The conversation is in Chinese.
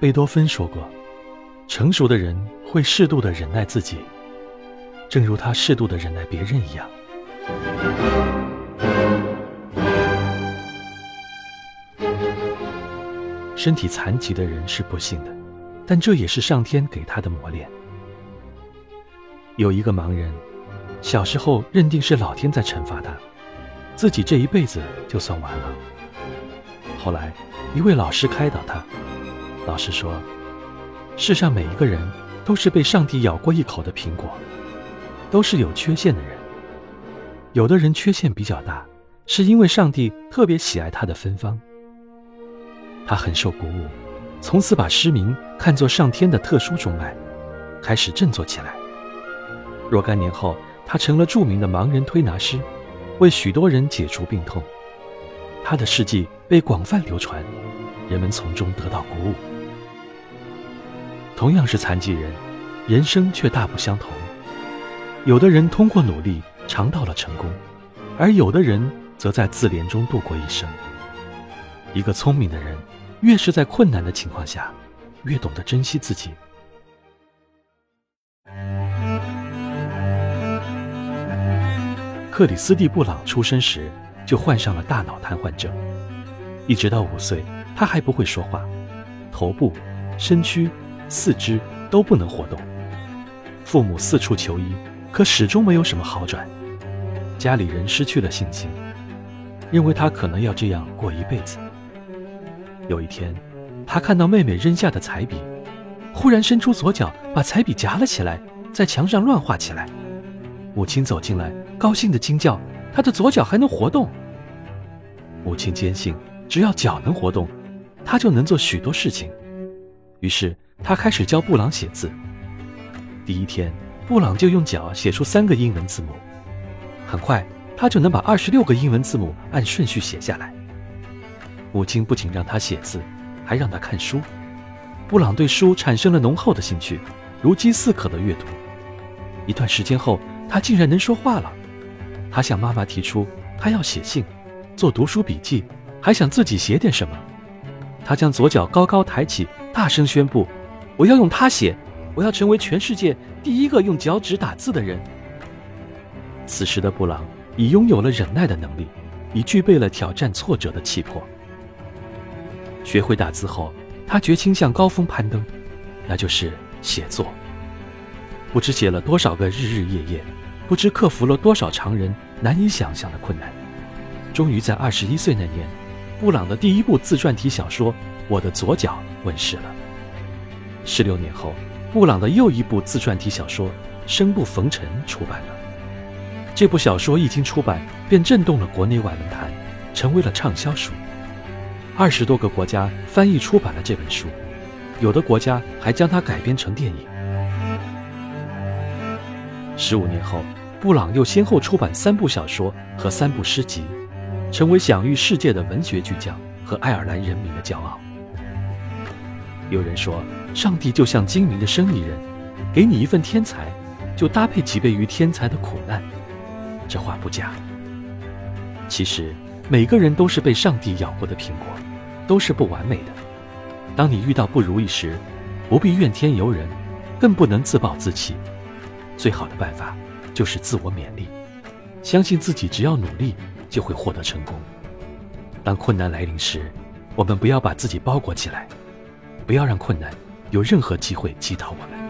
贝多芬说过：“成熟的人会适度的忍耐自己，正如他适度的忍耐别人一样。”身体残疾的人是不幸的，但这也是上天给他的磨练。有一个盲人，小时候认定是老天在惩罚他，自己这一辈子就算完了。后来，一位老师开导他，老师说：“世上每一个人都是被上帝咬过一口的苹果，都是有缺陷的人。有的人缺陷比较大，是因为上帝特别喜爱他的芬芳。”他很受鼓舞，从此把失明看作上天的特殊钟爱，开始振作起来。若干年后，他成了著名的盲人推拿师，为许多人解除病痛。他的事迹被广泛流传，人们从中得到鼓舞。同样是残疾人，人生却大不相同。有的人通过努力尝到了成功，而有的人则在自怜中度过一生。一个聪明的人。越是在困难的情况下，越懂得珍惜自己。克里斯蒂·布朗出生时就患上了大脑瘫痪症，一直到五岁，他还不会说话，头部、身躯、四肢都不能活动。父母四处求医，可始终没有什么好转。家里人失去了信心，认为他可能要这样过一辈子。有一天，他看到妹妹扔下的彩笔，忽然伸出左脚把彩笔夹了起来，在墙上乱画起来。母亲走进来，高兴地惊叫：“他的左脚还能活动！”母亲坚信，只要脚能活动，他就能做许多事情。于是，他开始教布朗写字。第一天，布朗就用脚写出三个英文字母，很快，他就能把二十六个英文字母按顺序写下来。母亲不仅让他写字，还让他看书。布朗对书产生了浓厚的兴趣，如饥似渴的阅读。一段时间后，他竟然能说话了。他向妈妈提出，他要写信，做读书笔记，还想自己写点什么。他将左脚高高抬起，大声宣布：“我要用它写，我要成为全世界第一个用脚趾打字的人。”此时的布朗已拥有了忍耐的能力，已具备了挑战挫折的气魄。学会打字后，他决心向高峰攀登，那就是写作。不知写了多少个日日夜夜，不知克服了多少常人难以想象的困难，终于在二十一岁那年，布朗的第一部自传体小说《我的左脚》问世了。十六年后，布朗的又一部自传体小说《生不逢辰》出版了。这部小说一经出版，便震动了国内外文坛，成为了畅销书。二十多个国家翻译出版了这本书，有的国家还将它改编成电影。十五年后，布朗又先后出版三部小说和三部诗集，成为享誉世界的文学巨匠和爱尔兰人民的骄傲。有人说，上帝就像精明的生意人，给你一份天才，就搭配几倍于天才的苦难。这话不假。其实，每个人都是被上帝咬过的苹果。都是不完美的。当你遇到不如意时，不必怨天尤人，更不能自暴自弃。最好的办法就是自我勉励，相信自己只要努力就会获得成功。当困难来临时，我们不要把自己包裹起来，不要让困难有任何机会击倒我们。